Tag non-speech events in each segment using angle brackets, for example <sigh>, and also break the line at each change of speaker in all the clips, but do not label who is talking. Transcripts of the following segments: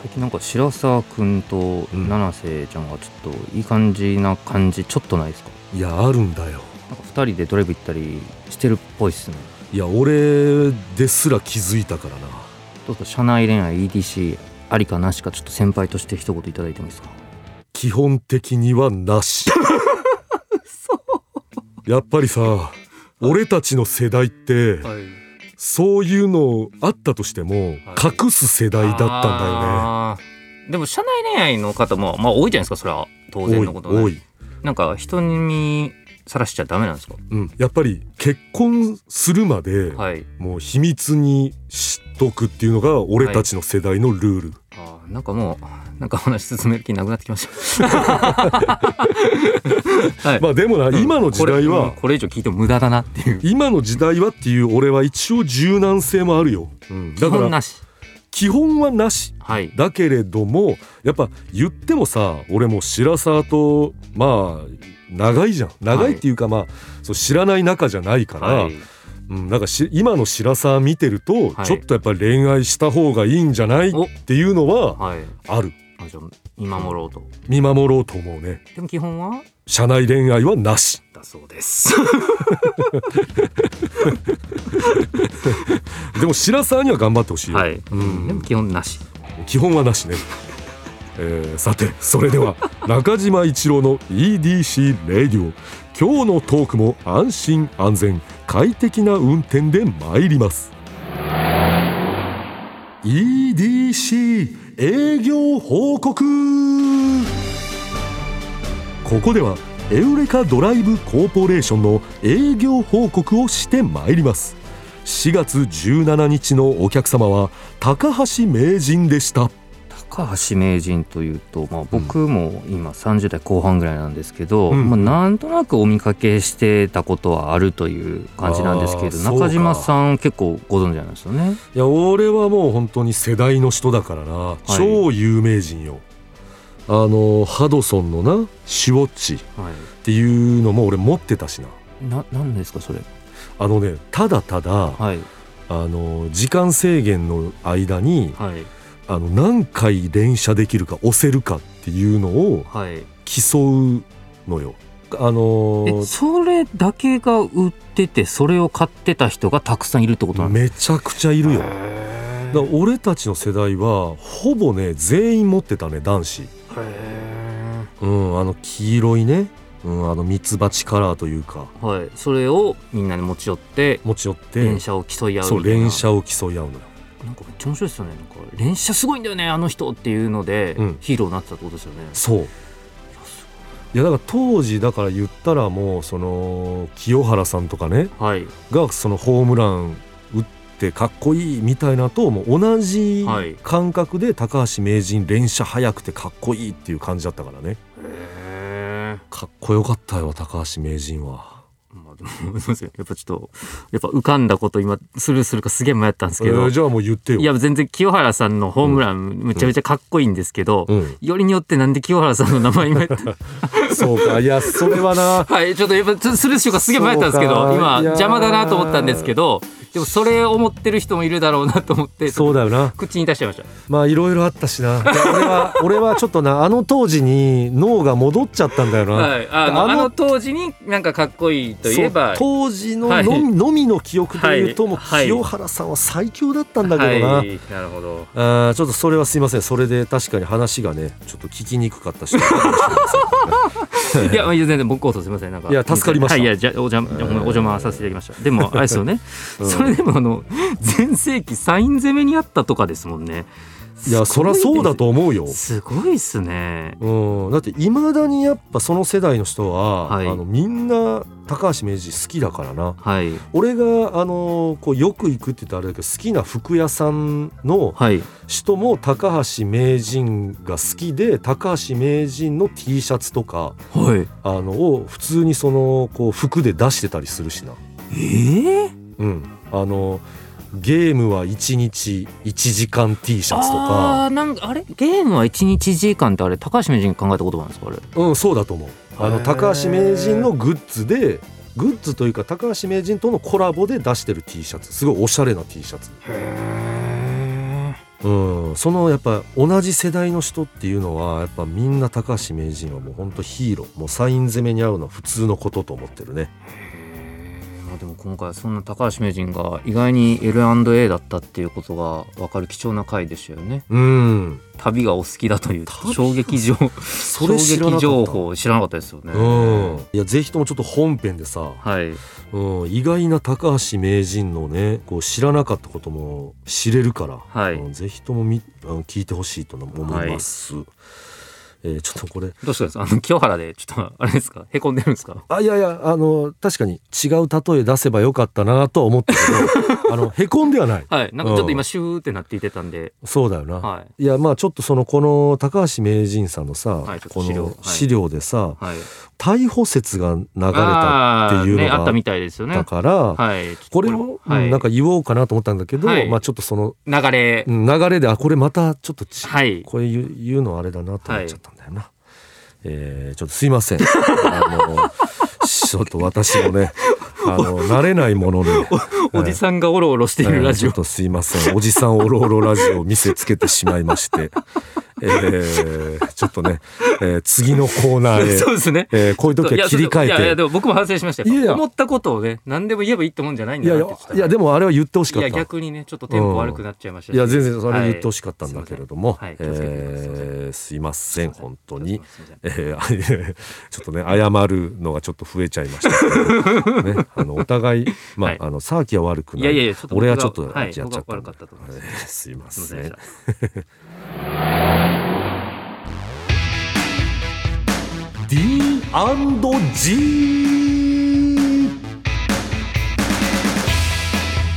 最近なんか白沢君と七瀬ちゃんがちょっといい感じな感じちょっとないですか？
いやあるんだよ。
なんか2人でドライブ行ったりしてるっぽいっすね。
いや俺ですら気づいたからな。
どうぞ社内恋愛 EDC ありかなしかちょっと先輩として一言いただいてもいいですか？
基本的にはなし。<laughs> やっぱりさ俺たちの世代って
はい
そういうのあったとしても隠す世代だったんだよね。
でも社内恋愛の方もまあ多いじゃないですかそれは。当然のことね。
多い。
なんか人にさらしちゃダメなんですか？
うん、やっぱり結婚するまで
はい。
もう秘密にしとくっていうのが俺たちの世代のルール、
あーなんかもうなんか話進める気なくなってきました。<laughs> はい。
まあでもな、今の時代
これうん
は
これ以上聞いても無駄だなっていう。
今の時代はっていう俺は一応柔軟性もあるよ、うん、
基
だから
本なし。
基本はなし
はい。
だけれどもやっぱ言ってもさ俺も白沢とまあ長いじゃん。長いっていうか、まあそう知らない仲じゃないから、
はい
うん、なんかし今の白沢見てると、
はい。
ちょっとやっぱり恋愛した方がいいんじゃない？っ
お
ていうのは
はい。
ある。
あじゃあ見守ろうと。
見守ろうと思うね。
でも基本は？
社内恋愛はなし。
だそうです。<laughs>
でも白沢には頑張ってほしいよ、
はい、
うん。
でも基本なし。
基本はなしね、えーさてそれでは <laughs> 中島一郎の EDC レディオ今日のトークも安心安全快適な運転で参ります。EDC 営業報告。ここではエウレカドライブコーポレーションの営業報告をして参ります。4月17日のお客様は高橋名人でした。
高橋名人というと、まあ、僕も今30代後半ぐらいなんですけど、
うん
まあ、なんとなくお見かけしてたことはあるという感じなんですけど中島さん結構ご存知なんですよね？
いや俺はもう本当に世代の人だからな、超有名人よ。あのハドソンのなシュウォッチっ
は、
ていうのも俺持ってたしな。い
ななんですかそれ？
あのねただただ
はい。
あの時間制限の間に
はい
あの何回連射できるか押せるかっていうのを
はい。
競うのよ。あの
えそれだけが売っててそれを買ってた人がたくさんいるってことなん
めちゃくちゃいるよ。
か
だ俺たちの世代はほぼね全員持ってたね男子。
へ
うんあの黄色いね、うん、あのミツバチカラーというか。
ーはい。それをみんなで持ち寄って
持ち寄って。
連射を競い合う
そう連射を競い合うのよ
なんかめっちゃ面白いですよね。なんか連射すごいんだよねあの人っていうので、
うん。
ヒーローになってたってことですよね。
そう。いやだから当時だから言ったらもうその清原さんとかね
はい。
がそのホームラン打ってかっこいいみたいなともう同じ
はい。
感覚で高橋名人連射速くてかっこいいっていう感じだったからね。
へえ
かっこよかったよ高橋名人は。
まあでもやっぱちょっとやっぱ浮かんだこと今スルーするかすげえ迷ったんですけど、
えーじゃあもう言ってよ。
いや全然清原さんのホームランむちゃめちゃかっこいいんですけど、
うん、
よりによってなんで清原さんの名前今言った？<laughs>
そうか。いやそれはな。<laughs>
はいちょっとやっぱスルーしようかすげえ迷ったんですけど今邪魔だなと思ったんですけどでもそれを思ってる人もいるだろうなと思って
そうだよな。
口に出しちゃいました。
まあいろいろあったしな。俺は俺はちょっとなあの当時に脳が戻っちゃったんだよな、
はい、あの当時になんかかっこいいといえば
当時の
はい。
のみ,、の記憶で言うと、も清原さんは最強だったんだけどな、
はい、なるほど。
あーちょっとそれはすいません。それで確かに話がねちょっと聞きにくかったし <laughs> <laughs>
いや、まあ全然僕こそすみません。なんか。
いや助かりました
はい、いや、じゃ、お邪魔、お邪魔させていただきました。でも、あれですよね。<laughs>
うん
それでも、あの、<laughs> 全盛期サイン攻めにあったとかですもんね。
いやそりゃそうだと思うよ。
すごいっすね。
うん、だっていまだにやっぱその世代の人は、
はい。
あのみんな高橋名人好きだからな。
はい。
俺があのこうよく行くって言ったらあれだけど好きな服屋さんの
はい。
人も高橋名人が好きで高橋名人の T シャツとか
はい。
あのを普通にそのこう服で出してたりするしな。
ええ
うん、あのゲームは1日1時間 T シャツとか。
あーなんかあれ？ゲームは1日1時間ってあれ高橋名人考えたことなんですかあれ？
うんそうだと思う。あの高橋名人のグッズでグッズというか高橋名人とのコラボで出してる T シャツ。すごいおしゃれな T シャツ、
へ
うん、そのやっぱ同じ世代の人っていうのはやっぱみんな高橋名人はもうほんとヒーロー。もうサイン攻めに合うのは普通のことと思ってるね。
えまあでも今回そんな高橋名人が意外に L&A だったっていうことが分かる貴重な回でしたよね。
うん。
旅がお好きだという
旅
衝撃情 <laughs>
そ
衝撃情報知らなかったですよね。
うん。いやぜひともちょっと本編でさ、
はい。
うん、意外な高橋名人のねこう知らなかったことも知れるから、
はい。
うん。ぜひともみ聞いてほしいと思います、えーちょっとこれ。
どうしたんですか？あの清原でちょっとあれですか？へこんでるんですか？
あいやいやあの確かに違う例え出せばよかったなとは思ったけど <laughs> あのへこんではない。
はい。なんかちょっと今シューってなっていてたんで。
そうだよな、
はい。
いやまあちょっとそのこの高橋名人さんのさ、
はい
この資料でさ、
はい。
逮捕説が流れたっていうのがあっ
あったみたいですよね。
たから、
はい。
これを、
はい。
うんなんか言おうかなと思ったんだけど、
はい。
まあちょっとその
流れ。
うん流れであこれまたちょっとち、
はい。
これ言う言うのあれだなと思っちゃったんだよな、えーちょっとすいません。あのちょっと私もねあの慣れないもので
おじさんがおろおろしているラジオ。
えーちょっとすいません。おじさんおろおろラジオを見せつけてしまいまして、えーちょっとね、えー次のコーナーへ、<laughs>
そうですね。
えーこういう時は切り替
いやいや
えて
でも僕も反省しましたよ。
いやいや。
思ったことをね何でも言えばいいってもんじゃないん
いやいや
だなって
いやで。もあれは言ってほしかった。
いや逆にねちょっとテンポ悪くなっちゃいましたし。
いや全然それ
はい
言ってほしかったんだけれども、
はい。
えーすいません。本当に。えー <laughs> ちょっとね謝るのがちょっと増えちゃいましたけど、<laughs> ね、あのお互いまあ、
はい。
あのサーキは悪くない。
いやいや
俺はちょっとや
はい
っちゃったんで、
僕が悪かったと思います。
えーすいますせん D&G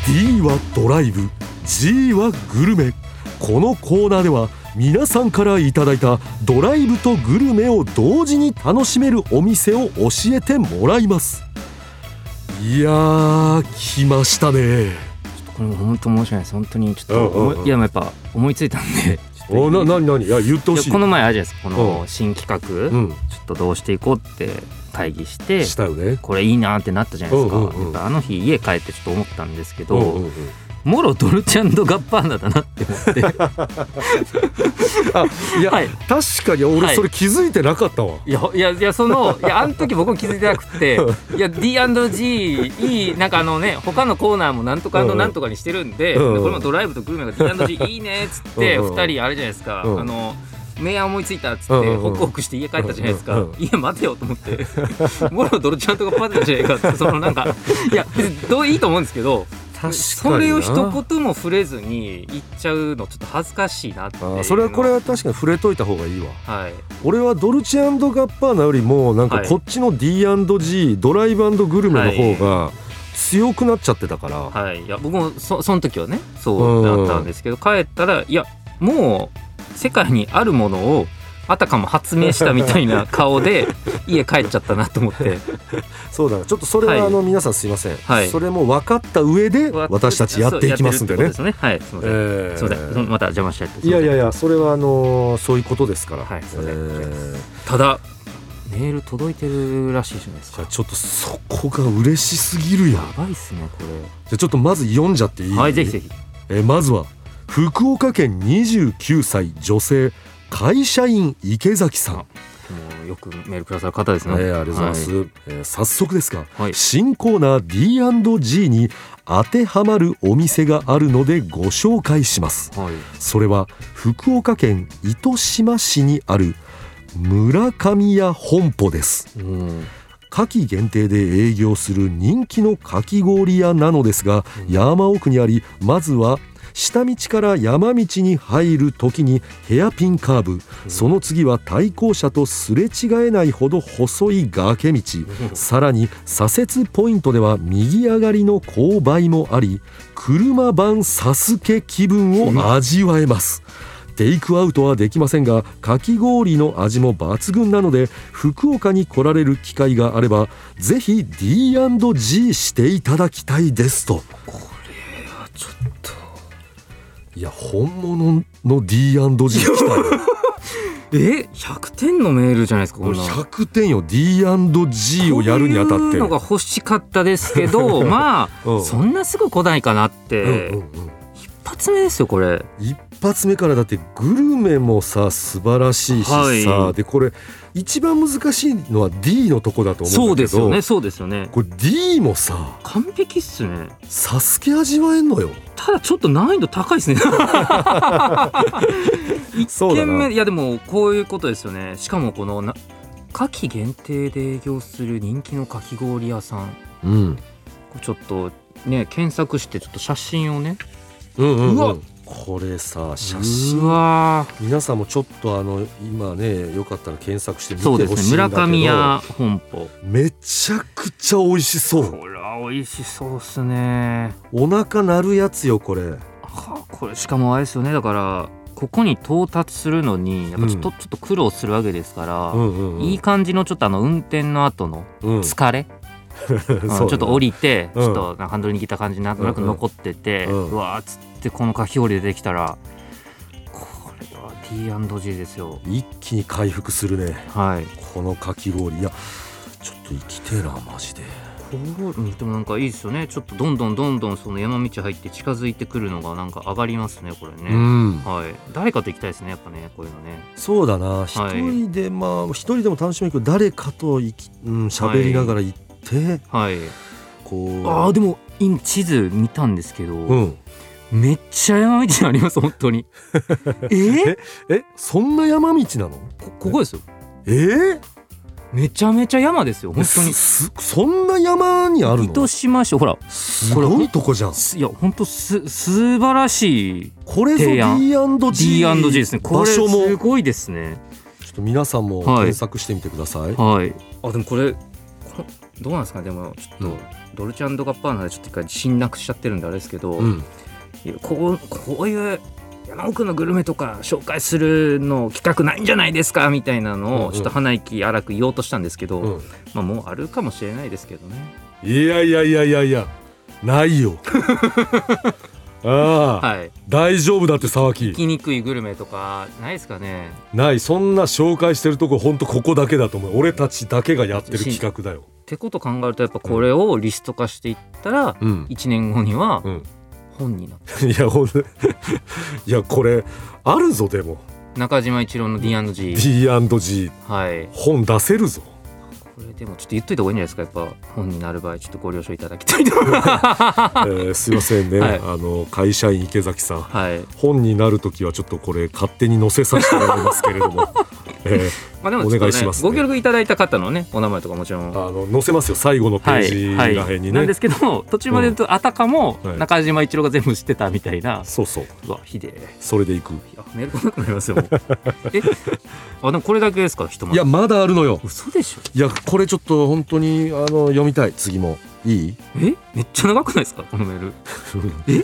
D はドライブ G はグルメ。このコーナーでは皆さんからいただいたドライブとグルメを同時に楽しめるお店を教えてもらいます。いやー来ましたね。
これも本当申し訳ないです。本当にちょっと
うんうんうん。
思いいややっぱ思いついたんで
おななになにいや言ってほしい。
この前あるじゃないですか。こ
う
の
ん。
新企画、
うん。
ちょっとどうしていこうって会議して
したよね。
これいいなってなったじゃないですか、
うんうんうん。
あの日家帰ってちょっと思ったんですけど、
うんうんうん
もろドルチャンドガッパーナだなって思って。<laughs>
あいや、
はい。
確かに俺
はい
それ気づいてなかったわ、
いやいやいやそのいやあの時僕も気づいてなくていや D&G いいなんかあのね他のコーナーもなんとかのなんとかにしてるんで,、
うん。う
これもドライブとグルメが D&G いいねっつって
うん。うん。
2人あれじゃないですか、
うん。
あの明暗思いついたっつって、
うん。うん。うん。
ホクホクして家帰ったじゃないですか、
うん。うん。
いや待てよと思って。<laughs> もろドルチャンとかパテじゃないかってそのなんかいや別にどういいと思うんですけどそれを一言も触れずに言っちゃうのちょっと恥ずかしいなって
それはこれは確かに触れといた方がいいわ。
はい。
俺はドルチェガッパーナよりもなんか
はい。
こっちの D&G ドライブグルメの方が強くなっちゃってたから、
はい、いや僕もそその時はねそうだったんですけど、帰ったらいやもう世界にあるものをあたかも発明したみたいな顔で <laughs> 家帰っちゃったなと思って。
そうだな。ちょっとそれは
はい。
あの皆さんすいません、
はい。
それも分かった上で私たちやっていきますんでね。
ですね。はいすみません、
えー。
すみませんまた邪魔しちゃって。
いやいやい
や
やそれはあのーそういうことですから、
はいすいません
えー。
ただメール届いてるらしいじゃないですか。
ちょっとそこが嬉しすぎるよ。
やばいっすねこ
じゃあちょっとまず読んじゃっていい？
れはいぜひぜひ。
えーまずは福岡県29歳女性会社員池崎さん、
よくメールくださる方ですね、
えーありがとうございます、
は
えー早速ですが、
はい。
新コーナー D&G に当てはまるお店があるのでご紹介します。
はい。
それは福岡県糸島市にある村上屋本舗です。
うん。
夏季限定で営業する人気のかき氷屋なのですが山奥にありまずは下道から山道に入る時にヘアピンカーブ、その次は対向車とすれ違えないほど細い崖道、さらに左折ポイントでは右上がりの勾配もあり車版サスケ気分を味わえます。テイクアウトはできませんがかき氷の味も抜群なので福岡に来られる機会があればぜひ D&G していただきたいですと。
ちょっと。
いや本物の D&G 来たよ。<laughs>
え100点のメールじゃないですかこんな。
100点よ。D&G をやるにあたって。
のが欲しかったですけど <laughs> まあ、
うん
そんなすぐ来ないかなって、
うんうんうん。
一発目ですよこれ。
一発目からだってグルメもさ素晴らしいしさ、
はい。
でこれ一番難しいのは D のとこだと思
そううん
だけど
ですよね。そうですよね。
これ D もさ
完璧っすね。
サスケ味わえんのよ。
ただちょっと難易度高いですね。<laughs> 一
そうだな。
軒目いやでもこういうことですよね。しかもこのな夏季限定で営業する人気のかき氷屋さん。
うん。
ちょっとね検索してちょっと写真をね。
うんうん、うん、
うわ
これさ写
う
真皆さんもちょっとあの今ねよかったら検索して見てほしいんだけど。
ですね村上屋本舗。
めちゃくちゃ美味しそう。
これは美味しそうっすね。
お腹鳴るやつよこれ。
はあこれしかもあれですよね。だからここに到達するのにやっぱちょっと,、ちょっと苦労するわけですから、
うんうんうん。
いい感じのちょっとあの運転の後の
うん。
疲れ、<laughs> うん
そうだな
ちょっと降りて、
うん。
ちょっとハンドル握った感じなんとなく残ってて、
う
うん。わーっつってこのかき氷でできたらこれは T&G ですよ。
一気に回復するね。
はい。
このかき氷。いやちょっと生きてえなマジで。
でもなんかいいですよね。ちょっとどんどんどんどんその山道入って近づいてくるのがなんか上がりますねこれね、
ん。
はい。誰かと行きたいですねやっぱねこういうのね。
そうだな。一人で、まあ一人でも楽しめるけど誰かといきうん喋りながら行って、
はい。
こう。
あーでも今地図見たんですけど、
うん
めっちゃ山道あります本当に。<laughs> え？ー、
えそんな山道なの？
こここですよ。
え？ー、
めちゃめちゃ山ですよ本当に。
すすそんな山にあるの？
糸島市ほら
すごいとこじゃん。
すいや本当す素晴らしい
これぞ D&G
D&G ですね。これ
場所も。
すごいですね。
ちょっと皆さんも
はい。
検索してみてください、
はい。あでもこれこどうなんですかね。でもちょっと、
うん。
ドルチャガッパーナでちょっと一回侵略しちゃってるんであれですけど、
うん
こうこういう山奥のグルメとか紹介するの企画ないんじゃないですかみたいなの
うんうん。
をちょっと鼻息荒く言おうとしたんですけど、
うん。
まあもうあるかもしれないですけどね。
いやいやいやいやいやないよ。<laughs> ああ、
はい。
大丈夫だって沢木。
行きにくいグルメとかないですかね？
ない。そんな紹介してるとこほんとここだけだと思う。俺たちだけがやってる企画だよ。
ってこと考えるとやっぱこれをリスト化していったら、
うん。
1年後には
うん
本になって
いやほんと <laughs> いやこれあるぞでも。
中島一郎の D&G
D&G
はい。
本出せるぞ
これでもちょっと言っといた方がいいんじゃないですか。やっぱ本になる場合ちょっとご了承いただきたいと <laughs>
えーすいませんね、
はい。
あの会社員池崎さん。
はい。
本になるときはちょっとこれ勝手に載せさせてもらいますけれども、<laughs> え
まあでもね、
お願いしますね。
ご協力いただいた方のねお名前とかもちろん。
ーあの載せますよ。最後のペ
はい
ージ
はい。
らへんにね、
なんですけど途中まで言うと、あたかも
はい。
中島一郎が全部知ってたみたいな、
そうそう。
うわひでえ。
それでいく。
いやメール来なくなりますよえ？<laughs> あでもこれだけですか人も
いやまだあるのよ。
嘘でしょ。
いやこれちょっと本当にあの読みたい。次も。いい？
え？めっちゃ長くないですか？このメール。<laughs> え？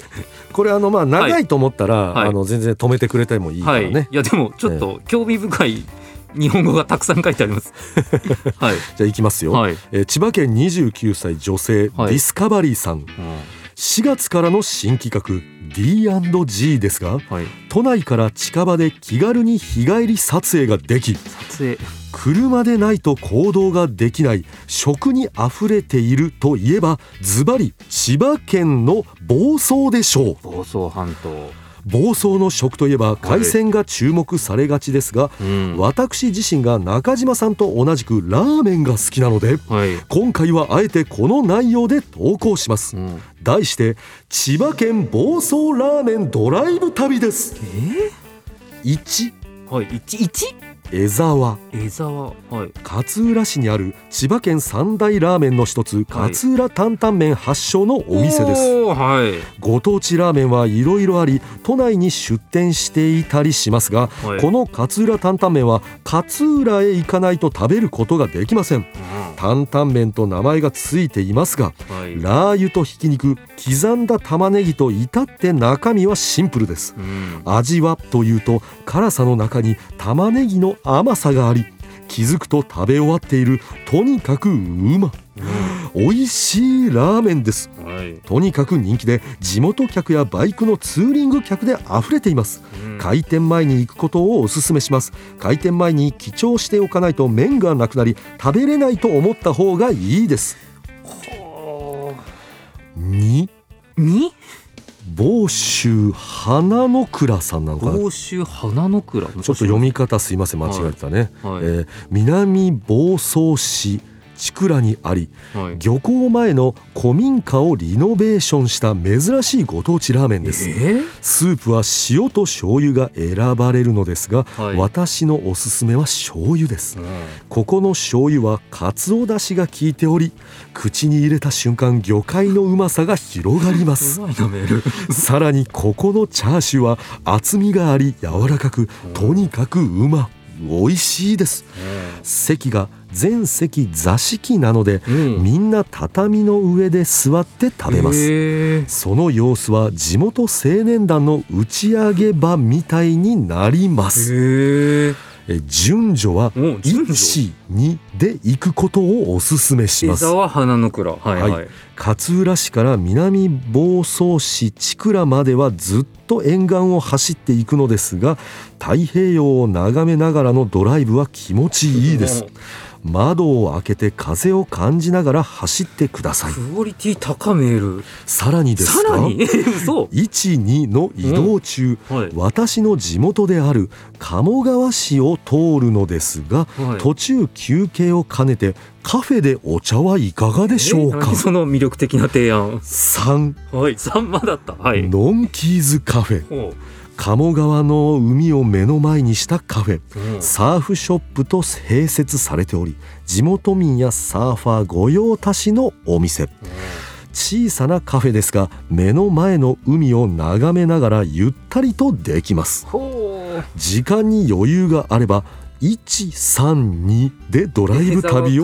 これあのまあ長いと思ったら、
はい。
あの全然止めてくれてもいいか
はい。
らね、
いやでもちょっと興味深い日本語がたくさん書いてあります。<laughs> はい。
じゃあいきますよ、
はい、
えー千葉県29歳女性、
はい。
ディスカバリーさん4月からの新企画 D&G ですが
はい、
都内から近場で気軽に日帰り撮影ができ
撮影。
車でないと行動ができない食にあふれているといえばズバリ千葉県の房総でしょう。
房総半島
房総の食といえば海鮮が注目されがちですが、
うん。
私自身が中島さんと同じくラーメンが好きなので
はい、
今回はあえてこの内容で投稿します。
うん、
題して千葉県房総ラーメンドライブ旅です。
え
1
はい。一一？
江沢。
江沢はい。
勝浦市にある千葉県三大ラーメンの一つ勝浦担々麺発祥のお店です。
はい。
ご当地ラーメンはいろいろあり都内に出店していたりしますが
はい。
この勝浦担々麺は勝浦へ行かないと食べることができません。担々麺と名前がついていますが
うんはい。
ラー油とひき肉刻んだ玉ねぎと至って中身はシンプルです。
うん。
味はというと辛さの中に玉ねぎの甘さがあり気づくと食べ終わっているとにかくうま。美味しいラーメンです。
はい。
とにかく人気で地元客やバイクのツーリング客で溢れています。
うん。
開店前に行くことをお勧めします。開店前に記帳しておかないと麺がなくなり食べれないと思った方がいいです。2
に？
房州花の倉さんなのか。なちょ
甲州花の。倉ちょ
っと読み方すいません。間違えてたね、
はい。
えー南房総市千倉にあり
はい。
漁港前の古民家をリノベーションした珍しいご当地ラーメンです。
え
スープは塩と醤油が選ばれるのですが、
はい。
私のおすすめは醤油です。
ー
ここの醤油はかつおだしが効いており口に入れた瞬間魚介のうまさが広がります。<laughs> <laughs> さらにここのチャーシューは厚みがあり柔らかくとにかくうま美味しいです。席が全席座敷なので
うん。
みんな畳の上で座って食べます。その様子は地元青年団の打ち上げ場みたいになりますえ順序は
お順序。
12で行くことをおすすめし
江
ます。
沢花の倉はいはい、
はい。勝浦市から南房総市千倉まではずっと沿岸を走っていくのですが太平洋を眺めながらのドライブは気持ちいいです窓を開けて風を感じながら走ってください。
クオリティ高メール。
さらにですか？
さらに？<laughs> 嘘。
12の移動中、
はい。
私の地元である鴨川市を通るのですが、
はい。
途中休憩を兼ねてカフェでお茶はいかがでしょうか？
え何その魅力的な提案。
3
はい。サンマだった。はい。
ノンキーズカフェ。
ほ
鴨川の海を目の前にしたカフェ
ううん。
サーフショップと併設されており地元民やサーファー御用達のお店。小さなカフェですが目の前の海を眺めながらゆったりとできます。時間に余裕があれば132でドライブ旅を。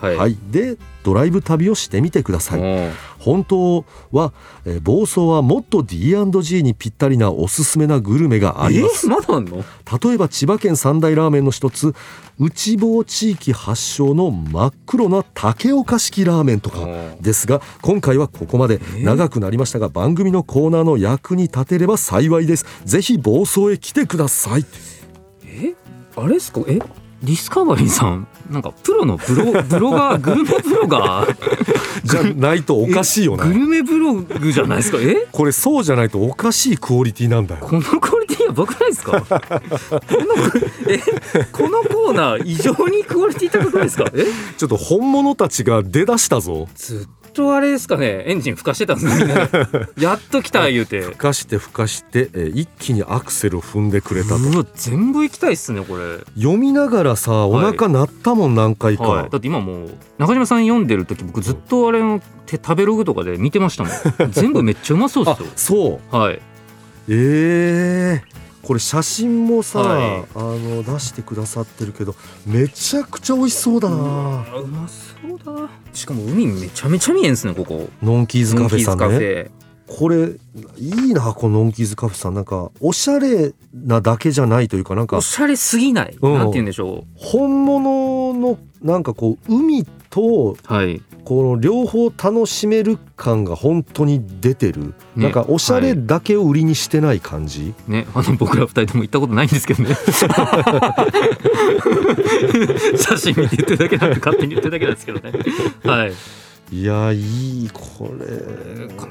はい、
はい。でドライブ旅をしてみてください。
うん。
本当は、えー房総はもっと D&G にぴったりなおすすめなグルメがあります。
えまだあんの？
例えば千葉県三大ラーメンの一つ内房地域発祥の真っ黒な竹岡式ラーメンとか
うん。
ですが今回はここまで
ー？
長くなりましたが番組のコーナーの役に立てれば幸いです。ぜひ房総へ来てください
え？あれですか？え？ディスカバリーさんなんかプロのブロ <laughs> ブロガーグルメブロガー？
じゃないとおかしいよな
グルメブログじゃないですか？え？
これそうじゃないとおかしいクオリティなんだよ。
このクオリティやばくないですか？このえ？このコーナー異常にクオリティ高くないですか？え？
ちょっと本物たちが出だしたぞ。
ずっとあれですかねエンジンふかしてたんですね。<laughs> やっと来た言うて。
ふかしてふかして、えー一気にアクセルを踏んでくれたと。
全部行きたいっすねこれ。
読みながらさお腹鳴ったもん何回か、
はい、だって今もう中島さん読んでる時僕ずっとあれの手食べログとかで見てましたもん。全部めっちゃうまそうで
あ
すよ。
そう。
はい。
えー、これ写真もさ、
はい。
あの出してくださってるけどめちゃくちゃ美味しそうだな。
うまそうだ。しかも海めちゃめちゃ見えんすねここ。
ノンキーズカフェさんね。これいいなこのノンキーズカフェさん。なんかおしゃれなだけじゃないというかなんか
おしゃれすぎない、
うん。
なんて言うんでしょ
本物のなんかこう海と
うはい。
この両方楽しめる感が本当に出てる、
ね。
なんかおしゃれだけを売りにしてない感じ、
ね。あの僕ら二人とも行ったことないんですけどね。<laughs> 写真見て言ってるだけなんで勝手に言ってるだけなんですけどね。はい。
いやいいこれ。
こ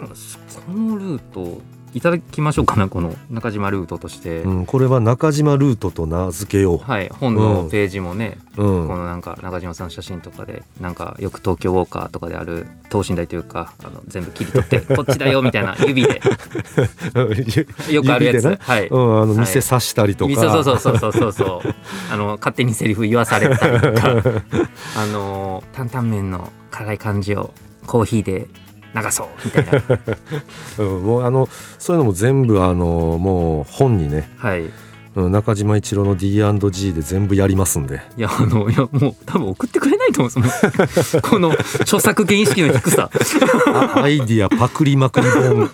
のルートいただきましょうかなこの中島ルートとして、
うん、これは中島ルートと名付けよ
はい本のページもね、
う、うん。
このなんか中島さんの写真とかでなんかよく東京ウォーカーとかである等身大というかあの全部切り取って <laughs> こっちだよみたいな指で。<laughs> よくあるやつ、
ね。
はい、
うん、あの
はい。
店刺したりとか、
そうそうそうそうそうそう。あの勝手にセリフ言わされたりとか。<laughs> あの担々麺の辛い感じをコーヒーで流そうみたいな。<laughs>
うん、もうあのそういうのも全部あのもう本にね、
はい。
うん、中島一郎の D&G で全部やりますんで。
いやあのいやもう多分送ってくれないと思うんですもん <laughs> この著作権意識の低さ。<laughs>
あアイディアパクリまくり本、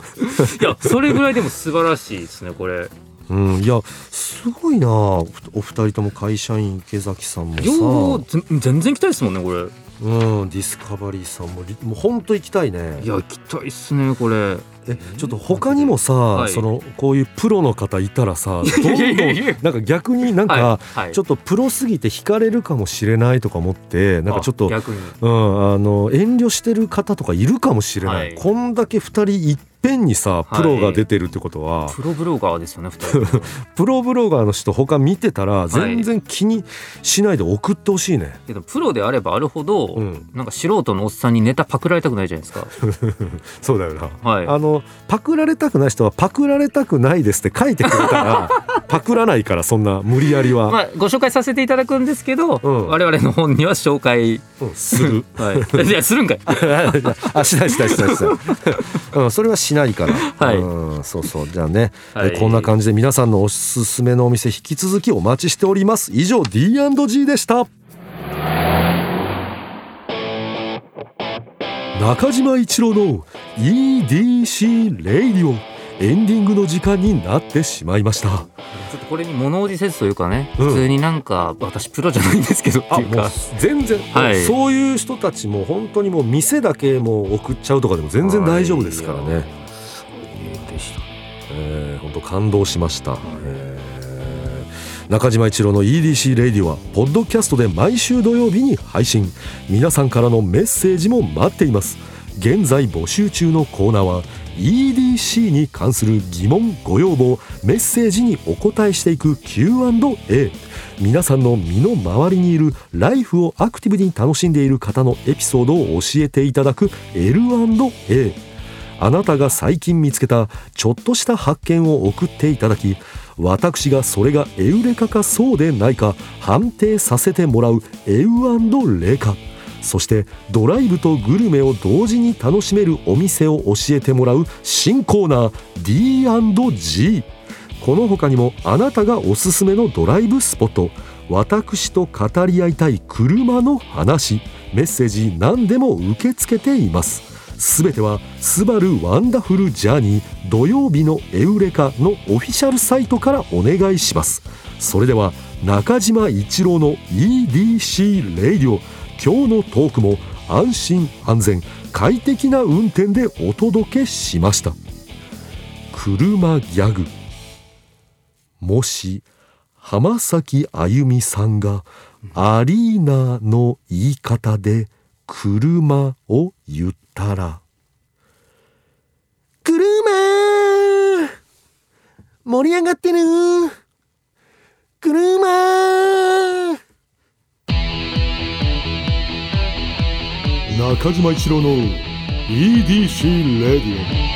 いやそれぐらいでも素晴らしいですねこれ。
うん、いやすごいな。お二人とも会社員池崎さんもさ。
両方ぜ全然行きたいですもんねこれ
うん、ディスカバリーさんもりもう本当行きたいね。
いや行きたいっすねこれ。
えちょっと他にもさ、
い。
そのこういうプロの方いたらさどんどんなんか逆になんか、ちょっとプロすぎて惹かれるかもしれないとか思ってなんかちょっとうん、あの遠慮してる方とかいるかもしれない、
はい。
こんだけ2人いっぺんにさ
はい。
プロが出てるってことは、
プロブロガーですよね二人とも。<laughs>
プロブロガーの人他見てたら全然気にしないで送ってほしいね、
けどプロであればあるほど、
うん。
なんか素人のおっさんにネタパクられたくないじゃないですか。<laughs>
そうだよな、
はい。
あのパクられたくない人はパクられたくないですって書いてくれたら <laughs> パクらないからそんな無理やりは、
まあご紹介させていただくんですけど、
うん。
我々の本には紹介。
うんする。<laughs>
はい。いやするんかい。<laughs>
あしないしないしないしない、<laughs> うん、それはしないから、
はい。
うん、そうそう。じゃあね、
はい。
えこんな感じで皆さんのおすすめのお店引き続きお待ちしております。以上 D&G でした。中島一郎の EDC レイディオエンディングの時間になってしまいました。
ちょっとこれに物おじせずというかね、
うん。
普通になんか私プロじゃないんですけどっていうか
全然、
はい。
そういう人たちも本当にもう店だけもう送っちゃうとかでも全然大丈夫ですからね、
はい。でした。
えー、本当感動しました、えー中島一郎の EDC レイディオはポッドキャストで毎週土曜日に配信。皆さんからのメッセージも待っています。現在募集中のコーナーは EDC に関する疑問ご要望メッセージにお答えしていく Q&A 皆さんの身の回りにいるライフをアクティブに楽しんでいる方のエピソードを教えていただく L&A あなたが最近見つけたちょっとした発見を送っていただき私がそれがエウレカかそうでないか判定させてもらうエウレカそしてドライブとグルメを同時に楽しめるお店を教えてもらう新コーナー D&G この他にもあなたがおすすめのドライブスポット。私と語り合いたい車の話。メッセージ何でも受け付けています。すべては「スバルワンダフルジャーニー土曜日のエウレカ」のオフィシャルサイトからお願いします。それでは中島一郎の EDC レイディオ今日のトークも安心安全快適な運転でお届けしました。車ギャグ。もし浜崎あゆみさんがアリーナの言い方で車を言ったら。車!盛り上がってる!車!中島一郎の EDC レディオ